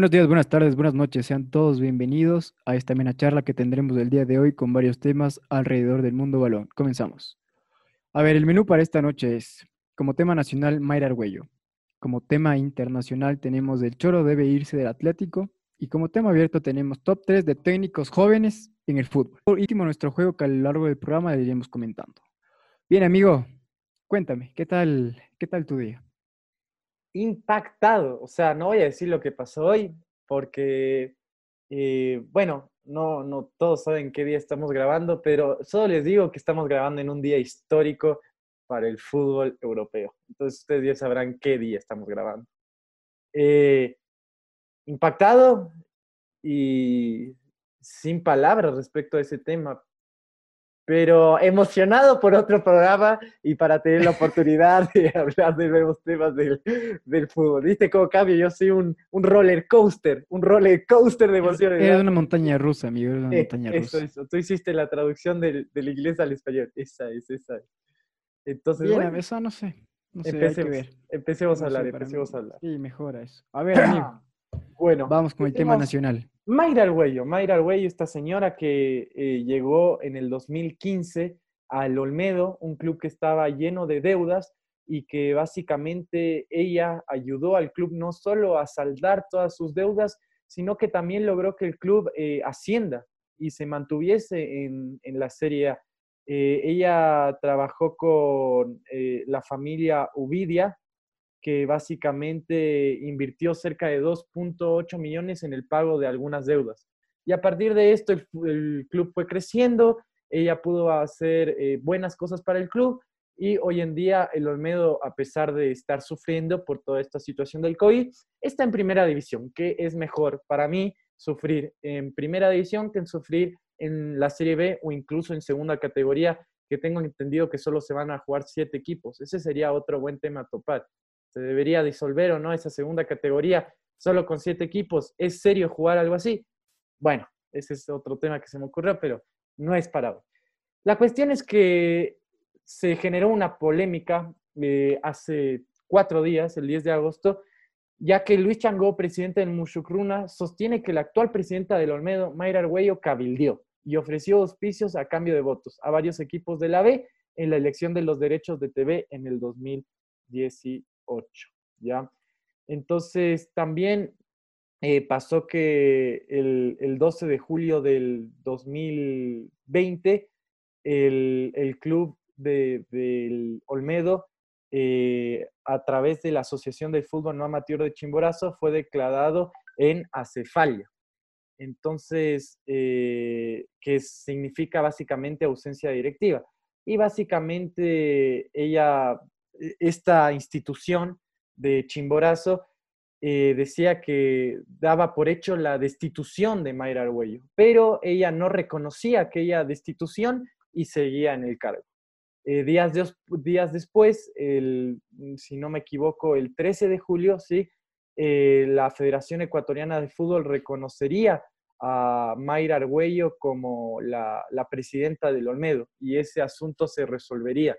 Buenos días, buenas tardes, buenas noches. Sean todos bienvenidos a esta amena charla que tendremos el día de hoy con varios temas alrededor del mundo balón. Comenzamos. A ver, el menú para esta noche es, como tema nacional, Mayra Argüello. Como tema internacional tenemos El Choro debe irse del Atlético. Y como tema abierto tenemos top 3 de técnicos jóvenes en el fútbol. Por último, nuestro juego que a lo largo del programa le iremos comentando. Bien, amigo, cuéntame, ¿qué tal, qué tal tu día? impactado. O sea, no voy a decir lo que pasó hoy, porque, eh, bueno, no, no todos saben qué día estamos grabando, pero solo les digo que estamos grabando en un día histórico para el fútbol europeo. Entonces ustedes ya sabrán qué día estamos grabando. Eh, impactado y sin palabras respecto a ese tema, pero emocionado por otro programa y para tener la oportunidad de hablar de nuevos temas del, del fútbol. ¿Viste cómo cambio? Yo soy un, un roller coaster, un roller coaster de emociones. Es una montaña rusa, amigo, una montaña eso, rusa. Eso. Tú hiciste la traducción del, del, inglés al español. Esa es, esa es. Entonces, Bien, bueno, eso no sé. No sé, empecemos, empecemos a No hablar, empecemos a hablar. Sí, mejora eso. A ver, amigo, Bueno, vamos con el tema nacional. Mayra Argüello, Mayra Argüello, esta señora que eh, llegó en el 2015 al Olmedo, un club que estaba lleno de deudas y que básicamente ella ayudó al club no solo a saldar todas sus deudas, sino que también logró que el club eh, ascienda y se mantuviese en, en la Serie A. Eh, ella trabajó con eh, la familia Uvidia, que básicamente invirtió cerca de 2.8 millones en el pago de algunas deudas. Y a partir de esto el, club fue creciendo, ella pudo hacer eh, buenas cosas para el club y hoy en día el Olmedo, a pesar de estar sufriendo por toda esta situación del COVID, está en primera división, que es mejor para mí sufrir en primera división que en sufrir en la Serie B o incluso en segunda categoría, que tengo entendido que solo se van a jugar siete equipos. Ese sería otro buen tema a topar se debería disolver o no esa segunda categoría solo con siete equipos. ¿Es serio jugar algo así? Bueno, ese es otro tema que se me ocurrió, pero no es para hoy. La cuestión es que se generó una polémica eh, hace cuatro días, el 10 de agosto, ya que Luis Changó, presidente del Mushukruna, sostiene que la actual presidenta del Olmedo, Mayra Argüello, cabildió y ofreció auspicios a cambio de votos a varios equipos de la B en la elección de los derechos de TV en el 2018. ¿Ya? Entonces, también eh, pasó que el, el 12 de julio del 2020, el, el club de- del Olmedo, eh, a través de la Asociación del Fútbol No Amateur de Chimborazo, fue declarado en acefalia. Entonces, eh, que significa básicamente ausencia directiva. Y básicamente ella, esta institución de Chimborazo eh, decía que daba por hecho la destitución de Mayra Argüello, pero ella no reconocía aquella destitución y seguía en el cargo. Eh, días, días después, el, si no me equivoco, el 13 de julio, sí, eh, la Federación Ecuatoriana de Fútbol reconocería a Mayra Argüello como la, la presidenta del Olmedo y ese asunto se resolvería.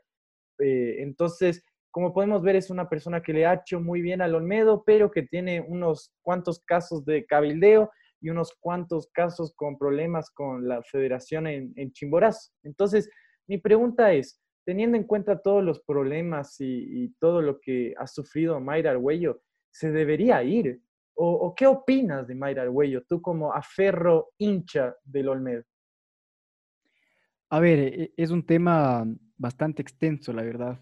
Eh, entonces, como podemos ver, es una persona que le ha hecho muy bien al Olmedo, pero que tiene unos cuantos casos de cabildeo y unos cuantos casos con problemas con la federación en, en Chimborazo. Entonces, mi pregunta es, teniendo en cuenta todos los problemas y, todo lo que ha sufrido Mayra Argüello, ¿se debería ir? ¿O, qué opinas de Mayra Argüello, tú como aferro hincha del Olmedo? A ver, e- es un tema bastante extenso, la verdad,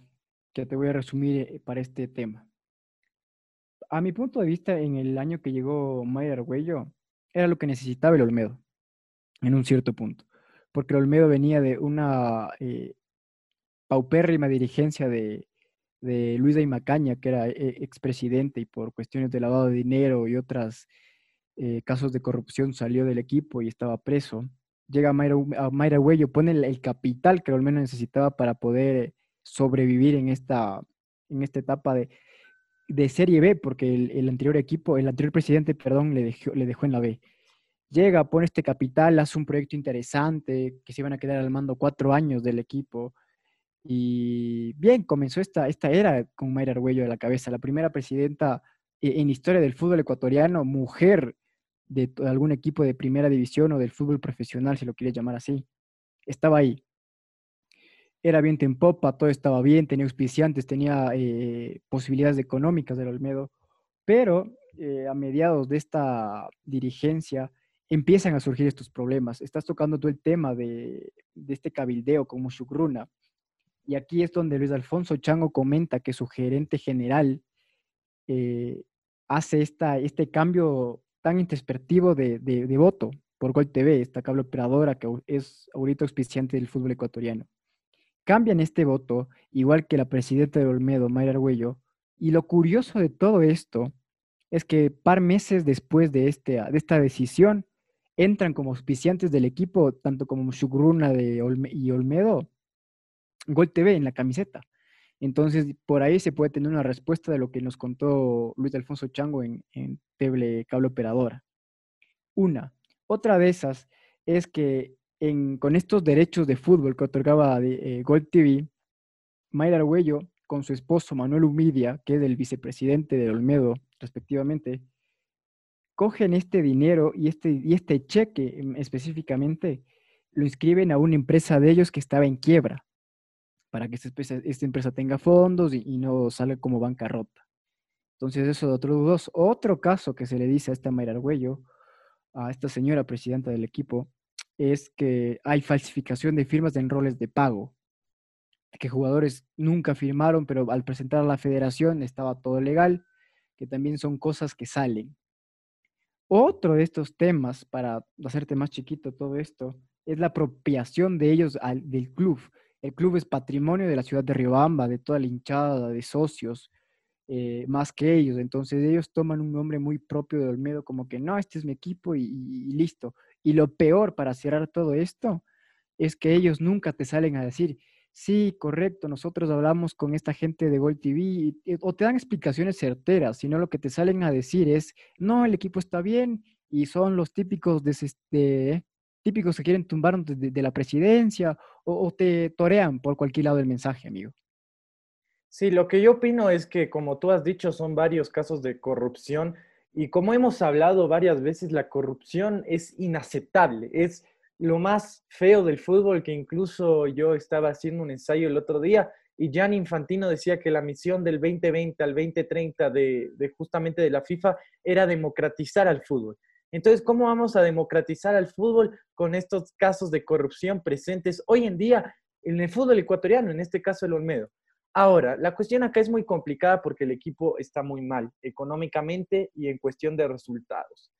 que te voy a resumir eh, para este tema. A mi punto de vista, en el año que llegó Mayra Argüello, era lo que necesitaba el Olmedo, en un cierto punto, porque el Olmedo venía de una eh, paupérrima dirigencia de, de Luis de Macaña, que era eh, expresidente y por cuestiones de lavado de dinero y otros casos de corrupción salió del equipo y estaba preso llega Mayra, Mayra Huello, pone el, capital que al menos necesitaba para poder sobrevivir en esta, en esta etapa de, de Serie B, porque el, anterior equipo, el anterior presidente, perdón, le dejó, le dejó en la B. llega, pone este capital, hace un proyecto interesante, que se iban a quedar al mando cuatro años del equipo. Y bien, comenzó esta, esta era con Mayra Arguello de la cabeza, la primera presidenta e, en historia del fútbol ecuatoriano, mujer de, algún equipo de primera división o del fútbol profesional, si lo quieres llamar así. Estaba ahí. Era bien en popa, todo estaba bien, tenía auspiciantes, tenía eh, posibilidades económicas del Olmedo, pero eh, a mediados de esta dirigencia empiezan a surgir estos problemas. Estás tocando todo el tema de, este cabildeo como Shukruna. Y aquí es donde Luis Alfonso Chango comenta que su gerente general eh, hace esta, este cambio tan introspectivo de, voto por Gol TV, esta cable operadora que es ahorita auspiciante del fútbol ecuatoriano. Cambian este voto, igual que la presidenta de Olmedo, Mayra Arguello, y lo curioso de todo esto es que par meses después de, este, de esta decisión, entran como auspiciantes del equipo, tanto como Shugruna de y Olmedo, Gol TV en la camiseta. Entonces, por ahí se puede tener una respuesta de lo que nos contó Luis Alfonso Chango en, en Teble Cable Operadora. Una. Otra de esas es que con estos derechos de fútbol que otorgaba eh, Gold TV, Mayra Arguello, con su esposo Manuel Humidia, que es el vicepresidente de Olmedo, respectivamente, cogen este dinero y este, y este cheque específicamente, lo inscriben a una empresa de ellos que estaba en quiebra para que esta empresa, tenga fondos y, no salga como bancarrota. Entonces, eso de otros dos. Otro caso que se le dice a esta Mayra Arguello, a esta señora presidenta del equipo, es que hay falsificación de firmas de enroles de pago, que jugadores nunca firmaron, pero al presentar a la federación estaba todo legal, que también son cosas que salen. Otro de estos temas, para hacerte más chiquito todo esto, es la apropiación de ellos del club. El club es patrimonio de la ciudad de Riobamba, de toda la hinchada, de socios, eh, más que ellos. Entonces ellos toman un nombre muy propio de Olmedo, como que no, este es mi equipo y, listo. Y lo peor para cerrar todo esto es que ellos nunca te salen a decir, sí, correcto, nosotros hablamos con esta gente de Gol TV, o te dan explicaciones certeras, sino lo que te salen a decir es, no, el equipo está bien y son los típicos de, este, típicos que quieren tumbar de, la presidencia o, te torean por cualquier lado del mensaje, amigo. Sí, lo que yo opino es que, como tú has dicho, son varios casos de corrupción y como hemos hablado varias veces, la corrupción es inaceptable, es lo más feo del fútbol, que incluso yo estaba haciendo un ensayo el otro día y Jan Infantino decía que la misión del 2020 al 2030 de, de justamente de la FIFA era democratizar al fútbol. Entonces, ¿cómo vamos a democratizar al fútbol con estos casos de corrupción presentes hoy en día en el fútbol ecuatoriano, en este caso el Olmedo? Ahora, la cuestión acá es muy complicada porque el equipo está muy mal económicamente y en cuestión de resultados.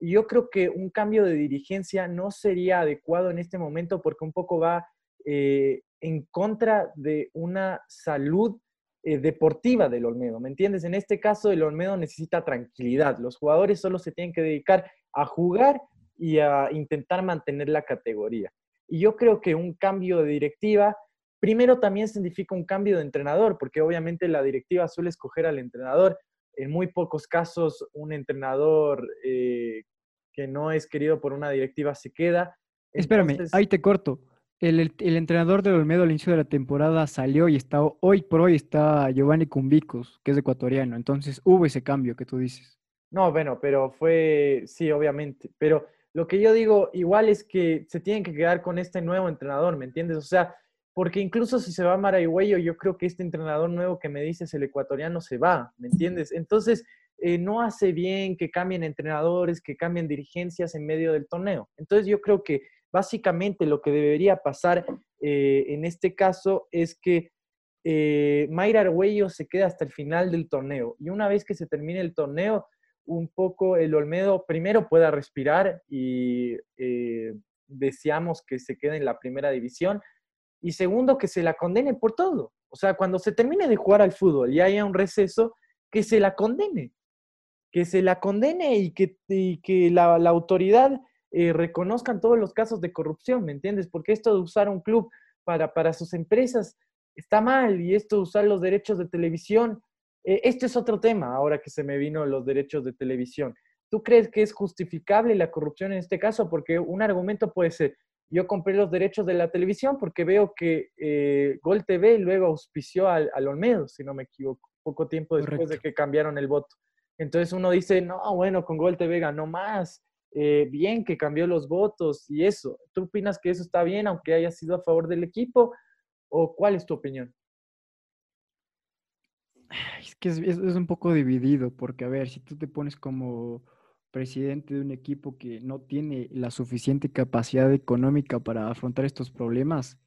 Y yo creo que un cambio de dirigencia no sería adecuado en este momento porque un poco va eh, en contra de una salud eh, deportiva del Olmedo, ¿me entiendes? En este caso, el Olmedo necesita tranquilidad. Los jugadores solo se tienen que dedicar a jugar y a intentar mantener la categoría. Y yo creo que un cambio de directiva, primero también significa un cambio de entrenador, porque obviamente la directiva suele escoger al entrenador. En muy pocos casos, un entrenador eh, que no es querido por una directiva se queda. Espérame, ahí te corto. El, entrenador del Olmedo al inicio de la temporada salió y está hoy por hoy está Giovanni Cumbicos, que es ecuatoriano. Entonces hubo ese cambio que tú dices. No, bueno, pero fue, sí, obviamente. Pero lo que yo digo igual es que se tienen que quedar con este nuevo entrenador, ¿me entiendes? O sea, porque incluso si se va Maragüello, yo creo que este entrenador nuevo que me dices, el ecuatoriano, se va, ¿me entiendes? Entonces, eh, no hace bien que cambien entrenadores, que cambien dirigencias en medio del torneo. Entonces, yo creo que Básicamente lo que debería pasar eh, en este caso es que eh, Mayra Argüello se queda hasta el final del torneo. Y una vez que se termine el torneo, un poco el Olmedo primero pueda respirar y eh, deseamos que se quede en la primera división. Y segundo que se la condene por todo. O sea, cuando se termine de jugar al fútbol y haya un receso, que se la condene, que se la condene y que, que la, la autoridad eh, reconozcan todos los casos de corrupción, ¿me entiendes? Porque esto de usar un club para, para sus empresas está mal y esto de usar los derechos de televisión, eh, este es otro tema ahora que se me vino los derechos de televisión. ¿tú crees que es justificable la corrupción en este caso? Porque un argumento puede ser, yo compré los derechos de la televisión porque veo que eh, Gol TV luego auspició al, Olmedo, si no me equivoco, poco tiempo después de que cambiaron el voto. Entonces uno dice, no, bueno, con Gol TV ganó más, eh, bien que cambió los votos y eso. ¿Tú opinas que eso está bien aunque haya sido a favor del equipo? ¿O cuál es tu opinión? Es que es, un poco dividido, porque a ver, si tú te pones como presidente de un equipo que no tiene la suficiente capacidad económica para afrontar estos problemas,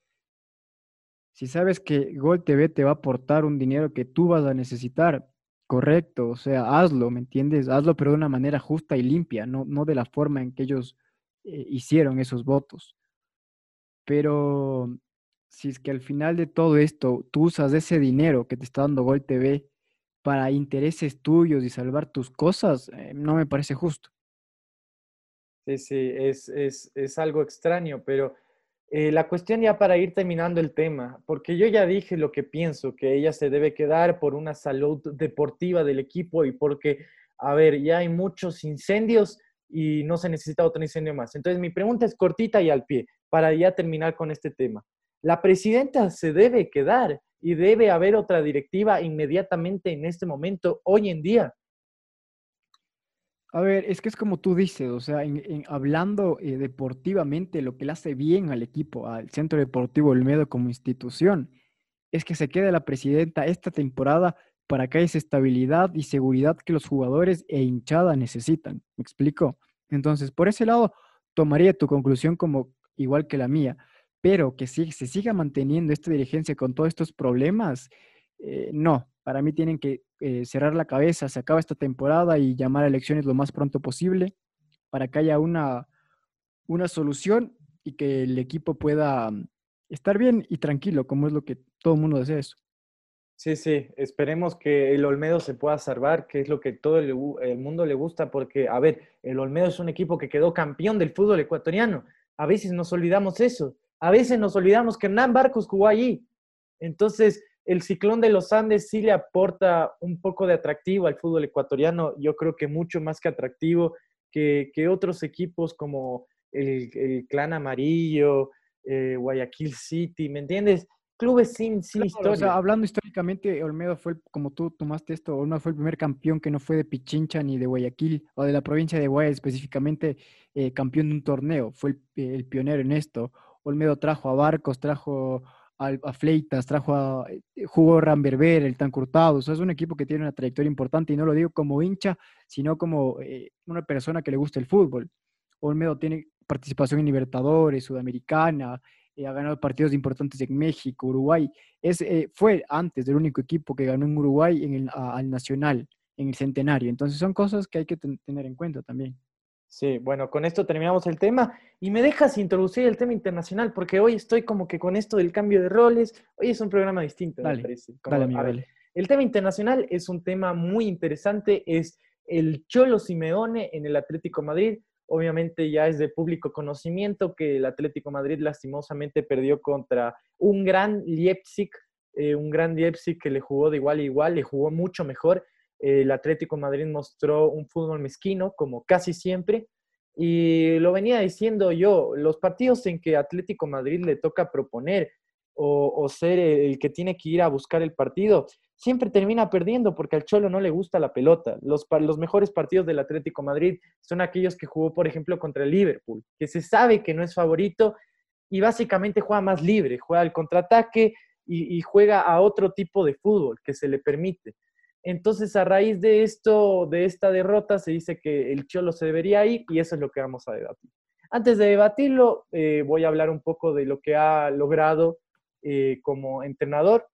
si sabes que Gol TV te va a aportar un dinero que tú vas a necesitar, correcto, o sea, hazlo, ¿me entiendes? Hazlo, pero de una manera justa y limpia, no, no de la forma en que ellos eh, hicieron esos votos. Pero si es que al final de todo esto tú usas ese dinero que te está dando Gol TV para intereses tuyos y salvar tus cosas, eh, no me parece justo. Sí, sí, es, es, es algo extraño, pero eh, la cuestión ya para ir terminando el tema, porque yo ya dije lo que pienso, que ella se debe quedar por una salud deportiva del equipo y porque, a ver, ya hay muchos incendios y no se necesita otro incendio más. Entonces mi pregunta es cortita y al pie, para ya terminar con este tema. La presidenta se debe quedar y debe haber otra directiva inmediatamente en este momento, hoy en día. A ver, es que es como tú dices, o sea, en, hablando eh, deportivamente, lo que le hace bien al equipo, al Centro Deportivo Olmedo como institución, es que se quede la presidenta esta temporada para que haya esa estabilidad y seguridad que los jugadores e hinchada necesitan. ¿Me explico? Entonces, por ese lado, tomaría tu conclusión como igual que la mía pero que se siga manteniendo esta dirigencia con todos estos problemas, eh, no, para mí tienen que eh, cerrar la cabeza, se acaba esta temporada y llamar a elecciones lo más pronto posible para que haya una, una solución y que el equipo pueda mm, estar bien y tranquilo, como es lo que todo el mundo desea eso. Sí, sí, esperemos que el Olmedo se pueda salvar, que es lo que todo el, el, mundo le gusta, porque, a ver, el Olmedo es un equipo que quedó campeón del fútbol ecuatoriano. A veces nos olvidamos eso. A veces nos olvidamos que Hernán Barcos jugó allí. Entonces, el ciclón de los Andes sí le aporta un poco de atractivo al fútbol ecuatoriano. Yo creo que mucho más que atractivo que, otros equipos como el, Clan Amarillo, eh, Guayaquil City, ¿me entiendes? Clubes sin, historia. O sea, hablando históricamente, Olmedo fue, como tú tomaste esto, Olmedo fue el primer campeón que no fue de Pichincha ni de Guayaquil o de la provincia de Guayaquil, específicamente eh, campeón de un torneo. Fue el pionero en esto. Olmedo trajo a Barcos, trajo a, Fleitas, trajo a, eh, jugó Ramberber, el tan curtado. O sea, es un equipo que tiene una trayectoria importante y no lo digo como hincha, sino como eh, una persona que le gusta el fútbol. Olmedo tiene participación en Libertadores, Sudamericana, eh, ha ganado partidos importantes en México, Uruguay. Es, fue antes del único equipo que ganó en Uruguay en el, al Nacional, en el Centenario. Entonces son cosas que hay que tener en cuenta también. Sí, bueno, con esto terminamos el tema. Y me dejas introducir el tema internacional porque hoy estoy como que con esto del cambio de roles, hoy es un programa distinto, me parece. El tema internacional es un tema muy interesante, es el Cholo Simeone en el Atlético Madrid. Obviamente ya es de público conocimiento que el Atlético Madrid lastimosamente perdió contra un gran Leipzig, eh, un gran Leipzig que le jugó de igual a igual, le jugó mucho mejor el Atlético Madrid mostró un fútbol mezquino, como casi siempre, y lo venía diciendo yo, los partidos en que Atlético Madrid le toca proponer o, ser el que tiene que ir a buscar el partido, siempre termina perdiendo porque al Cholo no le gusta la pelota. Los, mejores partidos del Atlético Madrid son aquellos que jugó, por ejemplo, contra el Liverpool, que se sabe que no es favorito y básicamente juega más libre, juega al contraataque y juega a otro tipo de fútbol que se le permite. Entonces, a raíz de esto, de esta derrota, se dice que el Cholo se debería ir y eso es lo que vamos a debatir. Antes de debatirlo, eh, voy a hablar un poco de lo que ha logrado eh, como entrenador.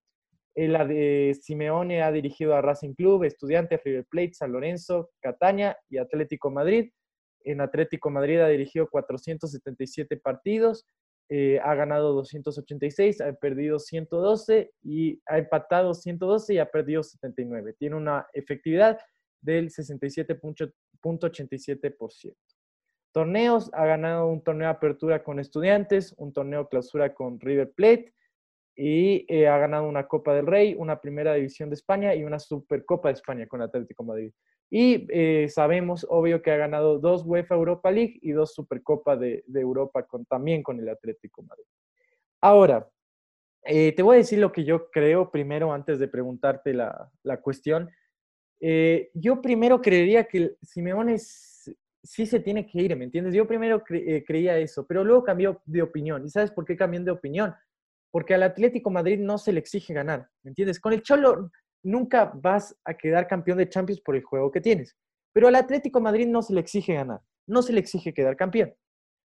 La de Simeone ha dirigido a Racing Club, Estudiantes, River Plate, San Lorenzo, Cataña y Atlético Madrid. En Atlético Madrid ha dirigido 477 partidos, eh, ha ganado 286, ha perdido 112 y ha empatado 112 y ha perdido 79. Tiene una efectividad del 67.87%. Torneos, ha ganado un torneo de apertura con estudiantes, un torneo clausura con River Plate y eh, ha ganado una Copa del Rey, una Primera División de España y una Supercopa de España con Atlético Madrid. Y eh, sabemos, obvio, que ha ganado dos UEFA Europa League y dos Supercopa de, Europa también con el Atlético Madrid. Ahora, eh, te voy a decir lo que yo creo primero antes de preguntarte la, la cuestión. Yo primero creería que Simeone sí se tiene que ir, ¿me entiendes? Yo primero creía eso, pero luego cambió de opinión. ¿Y sabes por qué cambió de opinión? Porque al Atlético Madrid no se le exige ganar, ¿me entiendes? Con el Cholo nunca vas a quedar campeón de Champions por el juego que tienes. Pero al Atlético Madrid no se le exige ganar, no se le exige quedar campeón.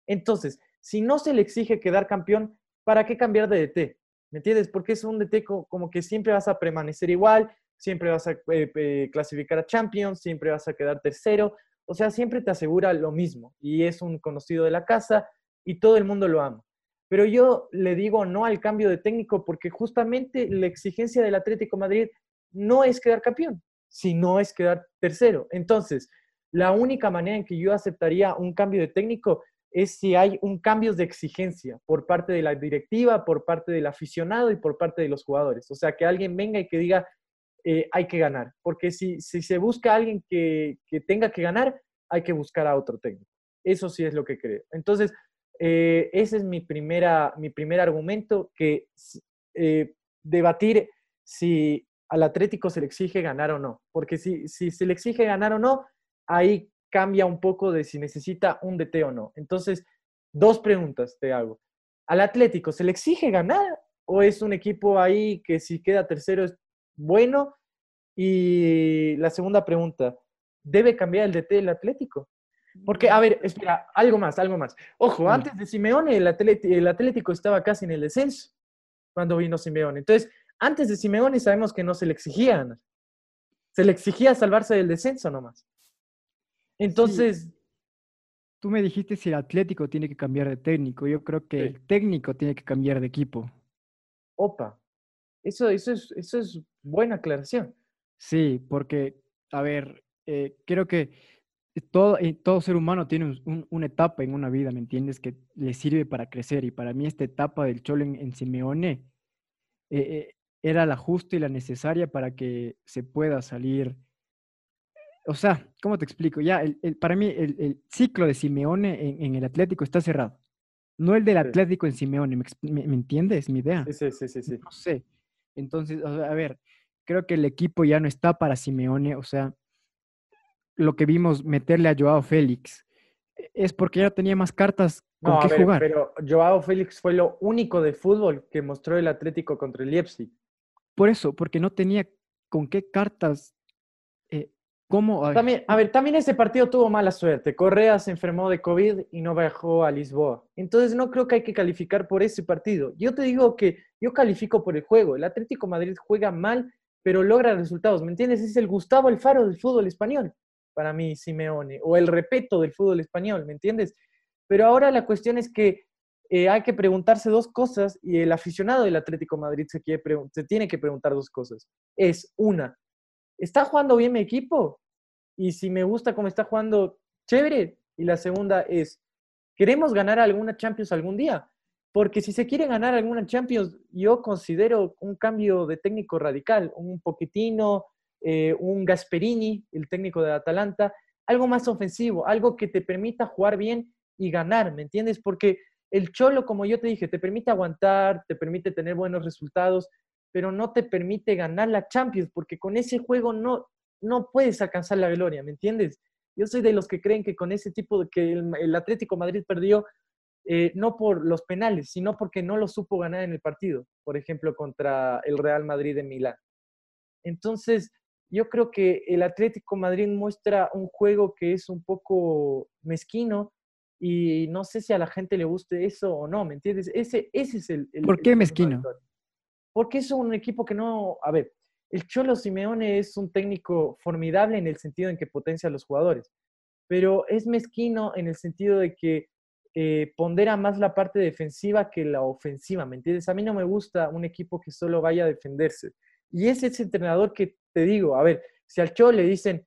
Entonces, si no se le exige quedar campeón, ¿para qué cambiar de DT? ¿Me entiendes? Porque es un DT como que siempre vas a permanecer igual, siempre vas a eh, eh, clasificar a Champions, siempre vas a quedar tercero. O sea, siempre te asegura lo mismo y es un conocido de la casa y todo el mundo lo ama. Pero yo le digo no al cambio de técnico porque justamente la exigencia del Atlético Madrid no es quedar campeón, sino es quedar tercero. Entonces, la única manera en que yo aceptaría un cambio de técnico es si hay un cambio de exigencia por parte de la directiva, por parte del aficionado y por parte de los jugadores. O sea, que alguien venga y que diga, eh, hay que ganar. Porque si, se busca a alguien que, tenga que ganar, hay que buscar a otro técnico. Eso sí es lo que creo. Entonces, eh, ese es mi, primera, mi primer argumento, que eh, debatir si al Atlético se le exige ganar o no. Porque si, si se le exige ganar o no, ahí cambia un poco de si necesita un DT o no. Entonces, dos preguntas te hago. ¿Al Atlético se le exige ganar o es un equipo ahí que si queda tercero es bueno? Y la segunda pregunta, ¿debe cambiar el DT del Atlético? Porque, a ver, espera, algo más, algo más. Ojo, antes de Simeone, el, el Atlético estaba casi en el descenso cuando vino Simeone. Entonces, antes de Simeone sabemos que no se le exigía Se le exigía salvarse del descenso nomás. Entonces... Tú me dijiste si el Atlético tiene que cambiar de técnico. Yo creo que el técnico tiene que cambiar de equipo. Opa, eso, eso, es, eso es buena aclaración. Sí, porque, a ver, eh, creo que todo, eh, todo ser humano tiene una etapa en una vida, ¿me entiendes? Que le sirve para crecer. Y para mí esta etapa del Cholo en, Simeone eh, era la justa y la necesaria para que se pueda salir. O sea, ¿cómo te explico? Ya, el, para mí el, ciclo de Simeone en, el Atlético está cerrado. No el del Atlético en Simeone, ¿me, entiendes? Mi idea. Sí, sí, sí, sí. No sé. Entonces, a ver, creo que el equipo ya no está para Simeone, o sea, lo que vimos meterle a Joao Félix es porque ya tenía más cartas con no, qué jugar. Pero Joao Félix fue lo único de fútbol que mostró el Atlético contra el Leipzig. Por eso, porque no tenía con qué cartas. Eh, ¿Cómo? También, a ver, también ese partido tuvo mala suerte. Correa se enfermó de COVID y no viajó a Lisboa. Entonces no creo que hay que calificar por ese partido. Yo te digo que yo califico por el juego. El Atlético Madrid juega mal, pero logra resultados. ¿Me entiendes? Es el Gustavo Alfaro del fútbol español, para mí, Simeone, o el repeto del fútbol español, ¿me entiendes? Pero ahora la cuestión es que eh, hay que preguntarse dos cosas y el aficionado del Atlético Madrid se, se tiene que preguntar dos cosas. Es una, ¿está jugando bien mi equipo? Y si me gusta cómo está jugando, chévere. Y la segunda es, ¿queremos ganar alguna Champions algún día? Porque si se quiere ganar alguna Champions, yo considero un cambio de técnico radical, un poquitino, eh, un Gasperini, el técnico de Atalanta, algo más ofensivo, algo que te permita jugar bien y ganar, ¿me entiendes? Porque el cholo, como yo te dije, te permite aguantar, te permite tener buenos resultados, pero no te permite ganar la Champions, porque con ese juego no, no puedes alcanzar la gloria, ¿me entiendes? Yo soy de los que creen que con ese tipo de que el, Atlético Madrid perdió, eh, no por los penales, sino porque no lo supo ganar en el partido, por ejemplo, contra el Real Madrid de Milán. Entonces, yo creo que el Atlético Madrid muestra un juego que es un poco mezquino, y no sé si a la gente le guste eso o no, ¿me entiendes? Ese, ese es el... ¿Por qué mezquino? Porque es un equipo que no... A ver, el Cholo Simeone es un técnico formidable en el sentido en que potencia a los jugadores, pero es mezquino en el sentido de que eh, pondera más la parte defensiva que la ofensiva, ¿me entiendes? A mí no me gusta un equipo que solo vaya a defenderse. Y es ese entrenador que te digo, a ver, si al Cholo le dicen,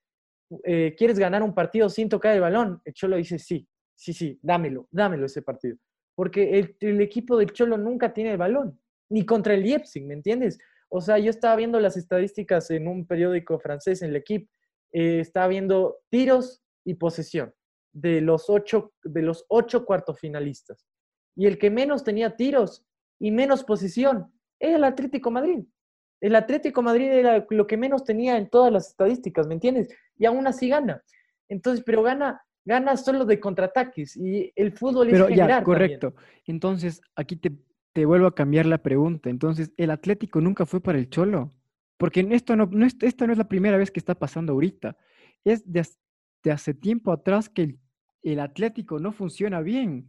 eh, ¿quieres ganar un partido sin tocar el balón? El Cholo dice sí sí, sí, dámelo, dámelo ese partido. Porque el, equipo del Cholo nunca tiene el balón, ni contra el Leipzig, ¿me entiendes? O sea, yo estaba viendo las estadísticas en un periódico francés, en el equipo, eh, está viendo tiros y posesión de los ocho, de los ocho cuartofinalistas. Y el que menos tenía tiros y menos posesión era el Atlético Madrid. El Atlético Madrid era lo que menos tenía en todas las estadísticas, ¿me entiendes? Y aún así gana. Entonces, pero gana, gana solo de contraataques y el fútbol Pero es ya, generar correcto. Entonces, aquí te, te vuelvo a cambiar la pregunta. Entonces, ¿el Atlético nunca fue para el Cholo? Porque esto no, no es, esta no es la primera vez que está pasando ahorita. Es de, hace- de hace tiempo atrás que el, el Atlético no funciona bien.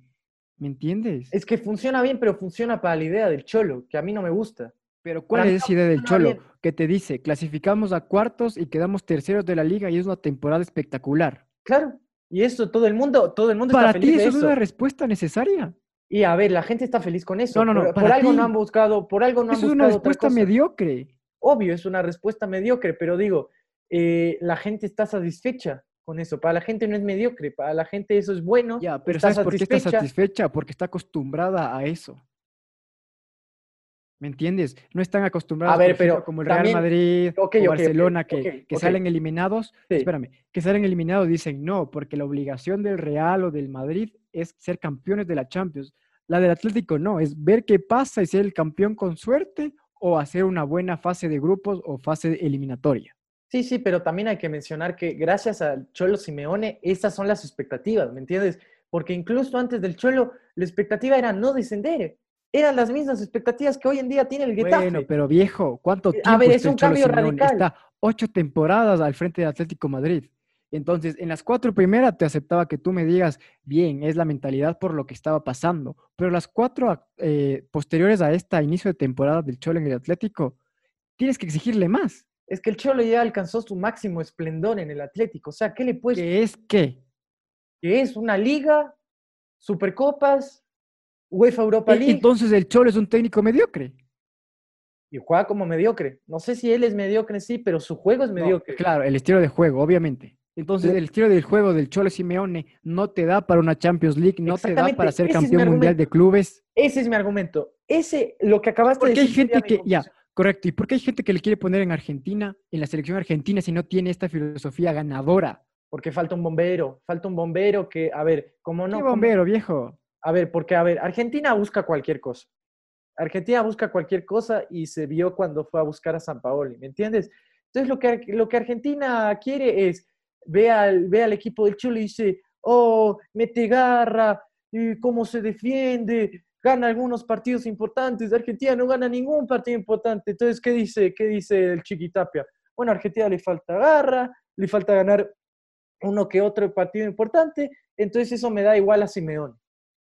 ¿Me entiendes? Es que funciona bien, pero funciona para la idea del cholo, que a mí no me gusta. Pero ¿cuál es esa idea del Cholo? Que te dice, clasificamos a cuartos y quedamos terceros de la liga y es una temporada espectacular. Claro. Y eso todo el mundo, todo el mundo ¿Para está ti feliz de eso es eso. una respuesta necesaria? Y a ver, la gente está feliz con eso. No, no, no, Por, algo no han buscado, por algo no han Eso es una buscado respuesta mediocre. Obvio, es una respuesta mediocre, pero digo, eh, la gente está satisfecha con eso. Para la gente no es mediocre, para la gente eso es bueno. Ya, pero está ¿sabes por qué está satisfecha? Porque está acostumbrada a eso. ¿Me entiendes? No están acostumbrados, ver, por ejemplo, pero como el Real Madrid o Barcelona, que, salen eliminados. Sí. Espérame, que salen eliminados dicen no, porque la obligación del Real o del Madrid es ser campeones de la Champions. La del Atlético no, es ver qué pasa y ser el campeón con suerte o hacer una buena fase de grupos o fase eliminatoria. Sí, sí, pero también hay que mencionar que gracias al Cholo Simeone, esas son las expectativas, ¿me entiendes? Porque incluso antes del Cholo, la expectativa era no descender. Eran las mismas expectativas que hoy en día tiene el Getafe. Bueno, pero viejo, ¿cuánto Eh, tiempo a ver, es está el un Cholo cambio Simeone? radical. Está ocho temporadas al frente del Atlético Madrid. Entonces, en las cuatro primeras te aceptaba que tú me digas, bien, es la mentalidad por lo que estaba pasando, pero las cuatro eh, posteriores a esta inicio de temporada del Cholo en el Atlético, tienes que exigirle más. Es que el Cholo ya alcanzó su máximo esplendor en el Atlético. O sea, ¿qué le puedes ¿Qué es qué? que es una liga, supercopas, UEFA Europa E- League Entonces el Cholo es un técnico mediocre. y juega como mediocre. No sé si él es mediocre, sí, pero su juego es No, mediocre. claro, el estilo de juego, obviamente. Entonces, el estilo del juego del Cholo Simeone no te da para una Champions League, no te da para ser campeón mundial de clubes. Ese es mi argumento. Ese, lo que acabaste de Porque hay decir. gente que, ya, correcto, ¿y por qué hay gente que le quiere poner en Argentina, en la selección argentina, si no tiene esta filosofía ganadora? Porque falta un bombero, falta un bombero que, a ver, como no. ¿Qué bombero, viejo? A ver, porque, a ver, Argentina busca cualquier cosa. Argentina busca cualquier cosa y se vio cuando fue a buscar a San Paoli, ¿me entiendes? Entonces, lo que, lo que Argentina quiere es, ve al, equipo del Chile y dice, oh, mete garra, cómo se defiende, gana algunos partidos importantes. Argentina no gana ningún partido importante. Entonces, ¿qué dice, qué dice el Chiquitapia? Bueno, Argentina le falta garra, le falta ganar uno que otro partido importante, entonces eso me da igual a Simeone.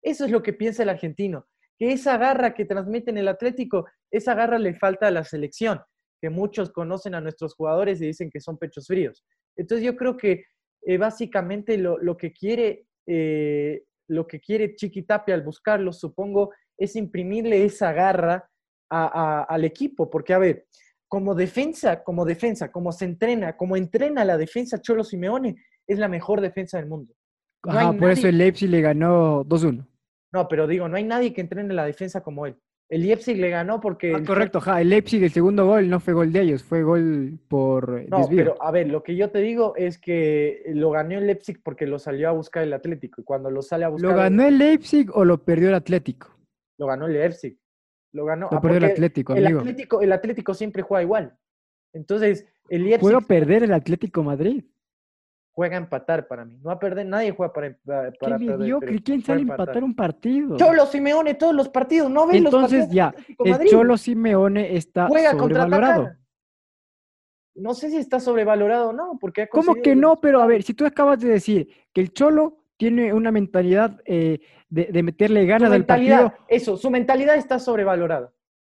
Eso es lo que piensa el argentino, que esa garra que transmite en el Atlético, esa garra le falta a la selección, que muchos conocen a nuestros jugadores y dicen que son pechos fríos. Entonces yo creo que eh, básicamente lo, lo que quiere, eh, lo que quiere Chiquitapia al buscarlo, supongo, es imprimirle esa garra a- a- al equipo, porque a ver, como defensa, como defensa, como se entrena, como entrena la defensa Cholo Simeone, es la mejor defensa del mundo. No Ajá, por eso el Leipzig le ganó 2-1. No, pero digo, no hay nadie que entrene la defensa como él. El Leipzig le ganó porque... Ah, el- correcto, ajá, el Leipzig, el segundo gol no fue gol de ellos, fue gol por eh, No, desvío. pero a ver, lo que yo te digo es que lo ganó el Leipzig porque lo salió a buscar el Atlético. Y cuando lo sale a buscar... ¿Lo ganó el Leipzig o lo perdió el Atlético? Lo ganó el Leipzig. Lo ganó... Lo ah, perdió el Atlético, el amigo. Atlético. El Atlético siempre juega igual. Entonces, el Leipzig ¿Puedo perder el Atlético Madrid? Juega a empatar para mí. No a perder, nadie juega para, para Qué perder. mediocre, ¿quién sale a empatar. empatar un partido? Cholo Simeone todos los partidos, ¿no los Entonces partidos del ya, el Madrid? Cholo Simeone está juega sobrevalorado. No sé si está sobrevalorado o no, porque ha ¿Cómo que los no? Pero a ver, si tú acabas de decir que el Cholo tiene una mentalidad eh, de, de meterle ganas al partido, eso, su mentalidad está sobrevalorada.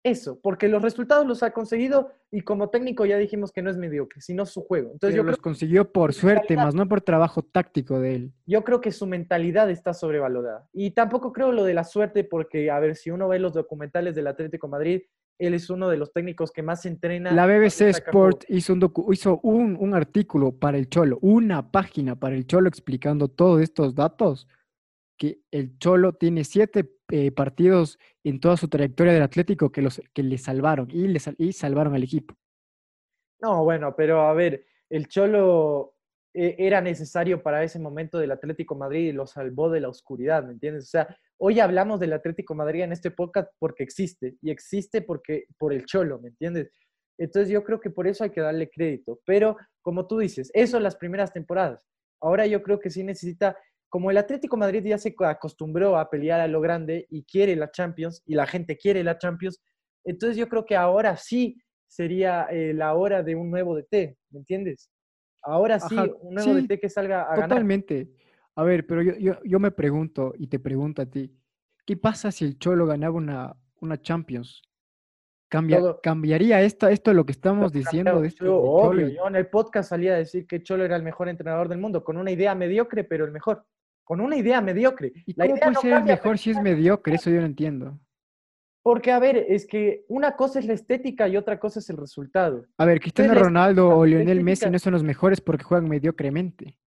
Eso, porque los resultados los ha conseguido y como técnico ya dijimos que no es mediocre, sino su juego. Entonces pero yo los creo, consiguió por su suerte, más no por trabajo táctico de él. yo creo que su mentalidad está sobrevalorada. Y tampoco creo lo de la suerte, porque, a ver, si uno ve los documentales del Atlético de Madrid, él es uno de los técnicos que más entrena. La BBC juego. Sport hizo, un, docu- hizo un, un artículo para el Cholo, una página para el Cholo explicando todos estos datos, que el Cholo tiene siete eh, partidos en toda su trayectoria del Atlético que, los, que le salvaron y, le y salvaron al equipo. No, bueno, pero a ver, el Cholo eh, era necesario para ese momento del Atlético Madrid y lo salvó de la oscuridad, ¿me entiendes? O sea, hoy hablamos del Atlético Madrid en este podcast porque existe y existe porque por el Cholo, ¿me entiendes? Entonces yo creo que por eso hay que darle crédito, pero como tú dices, eso las primeras temporadas. Ahora yo creo que sí necesita, como el Atlético Madrid ya se acostumbró a pelear a lo grande y quiere la Champions y la gente quiere la Champions, entonces yo creo que ahora sí sería eh, la hora de un nuevo DT, ¿me entiendes? Ahora sí, un nuevo DT que salga a totalmente. A ver, pero yo, yo, yo, me pregunto y te pregunto a ti, ¿qué pasa si el Cholo ganaba una, una Champions? Cambia, ¿Cambiaría esto, esto lo que estamos diciendo? De obvio, yo en el podcast salía a decir que Cholo era el mejor entrenador del mundo, con una idea mediocre, pero el mejor. Con una idea mediocre. ¿Y cómo puede ser mejor si es mediocre? Eso yo no entiendo. Porque, a ver, es que una cosa es la estética y otra cosa es el resultado. A ver, Cristiano Ronaldo o Lionel Messi no son los mejores porque juegan mediocremente.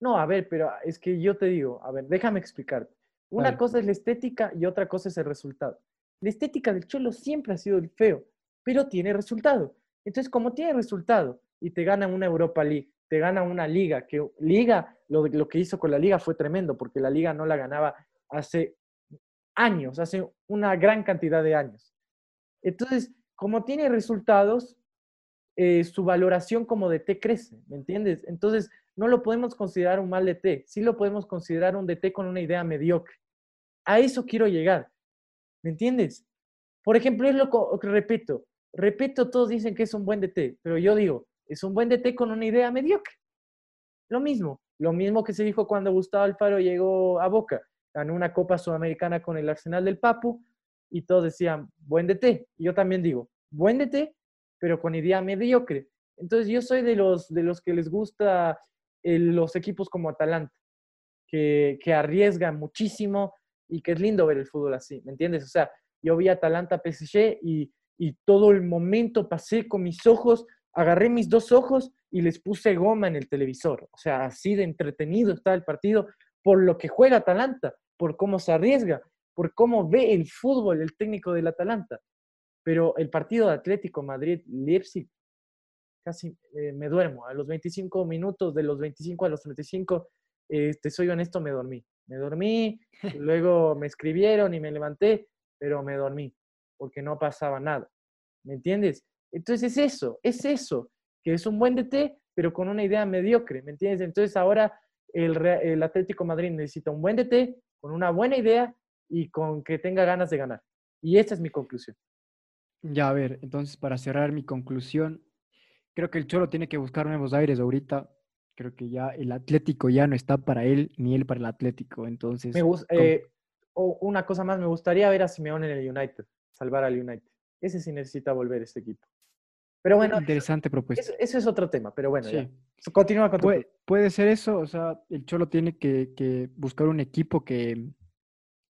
No, a ver, pero es que yo te digo, a ver, déjame explicarte. Una cosa es la estética y otra cosa es el resultado. La estética del Cholo siempre ha sido el feo, pero tiene resultado. Entonces, como tiene resultado y te gana una Europa League, te gana una liga, que liga, lo, lo que hizo con la liga fue tremendo, porque la liga no la ganaba hace años, hace una gran cantidad de años. Entonces, como tiene resultados, eh, su valoración como DT crece, ¿me entiendes? Entonces, no lo podemos considerar un mal DT, sí lo podemos considerar un DT con una idea mediocre. A eso quiero llegar, ¿me entiendes? Por ejemplo, es lo que repito, repito, todos dicen que es un buen DT, pero yo digo, es un buen DT con una idea mediocre. Lo mismo, lo mismo que se dijo cuando Gustavo Alfaro llegó a Boca ganó una Copa Sudamericana con el Arsenal del Papu y todos decían, buen DT. Y yo también digo, buen DT, pero con idea mediocre. Entonces yo soy de los, de los que les gusta los equipos como Atalanta, que, que arriesgan muchísimo y que es lindo ver el fútbol así, ¿me entiendes? O sea, yo vi Atalanta PSG y, y todo el momento pasé con mis ojos, agarré mis dos ojos y les puse goma en el televisor. O sea, así de entretenido está el partido por lo que juega Atalanta, por cómo se arriesga, por cómo ve el fútbol el técnico del Atalanta. Pero el partido de Atlético Madrid-Leipzig, casi eh, me duermo. A los 25 minutos, de los 25 a los 35, este, soy honesto, me dormí. Me dormí, luego me escribieron y me levanté, pero me dormí, porque no pasaba nada. ¿Me entiendes? Entonces es eso, es eso, que es un buen DT, pero con una idea mediocre, ¿me entiendes? Entonces ahora el, Atlético Madrid necesita un buen DT, con una buena idea y con que tenga ganas de ganar. Y esta es mi conclusión. Ya, a ver, entonces para cerrar mi conclusión, creo que el Cholo tiene que buscar nuevos aires ahorita. Creo que ya el Atlético ya no está para él, ni él para el Atlético. Entonces. Me eh, una cosa más, me gustaría ver a Simeone en el United, salvar al United. Ese sí necesita volver ese equipo. Pero bueno, interesante propuesta. Eso, es otro tema, pero bueno, continúa con tu... puede, ser eso, o sea, el Cholo tiene que, buscar un equipo que